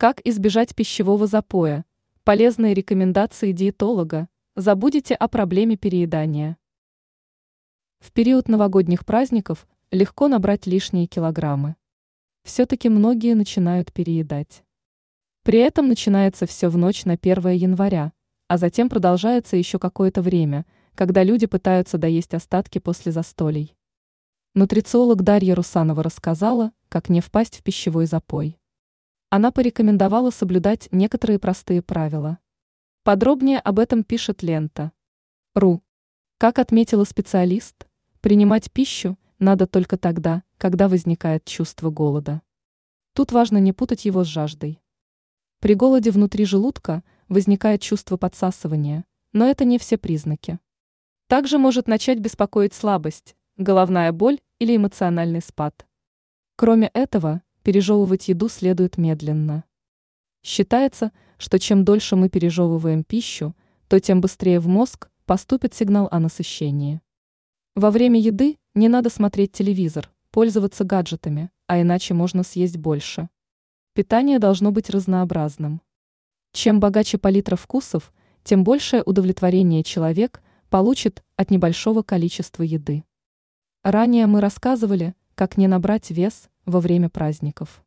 Как избежать пищевого запоя? Полезные рекомендации диетолога. Забудете о проблеме переедания. В период новогодних праздников легко набрать лишние килограммы. Все-таки многие начинают переедать. При этом начинается все в ночь на 1 января, а затем продолжается еще какое-то время, когда люди пытаются доесть остатки после застолий. Нутрициолог Дарья Русанова рассказала, как не впасть в пищевой запой. Она порекомендовала соблюдать некоторые простые правила. Подробнее об этом пишет лента. РУ. Как отметила специалист, принимать пищу надо только тогда, когда возникает чувство голода. Тут важно не путать его с жаждой. При голоде внутри желудка возникает чувство подсасывания, но это не все признаки. Также может начать беспокоить слабость, головная боль или эмоциональный спад. Кроме этого, пережевывать еду следует медленно. Считается, что чем дольше мы пережевываем пищу, то тем быстрее в мозг поступит сигнал о насыщении. Во время еды не надо смотреть телевизор, пользоваться гаджетами, а иначе можно съесть больше. Питание должно быть разнообразным. Чем богаче палитра вкусов, тем большее удовлетворение человек получит от небольшого количества еды. Ранее мы рассказывали, как не набрать вес во время праздников.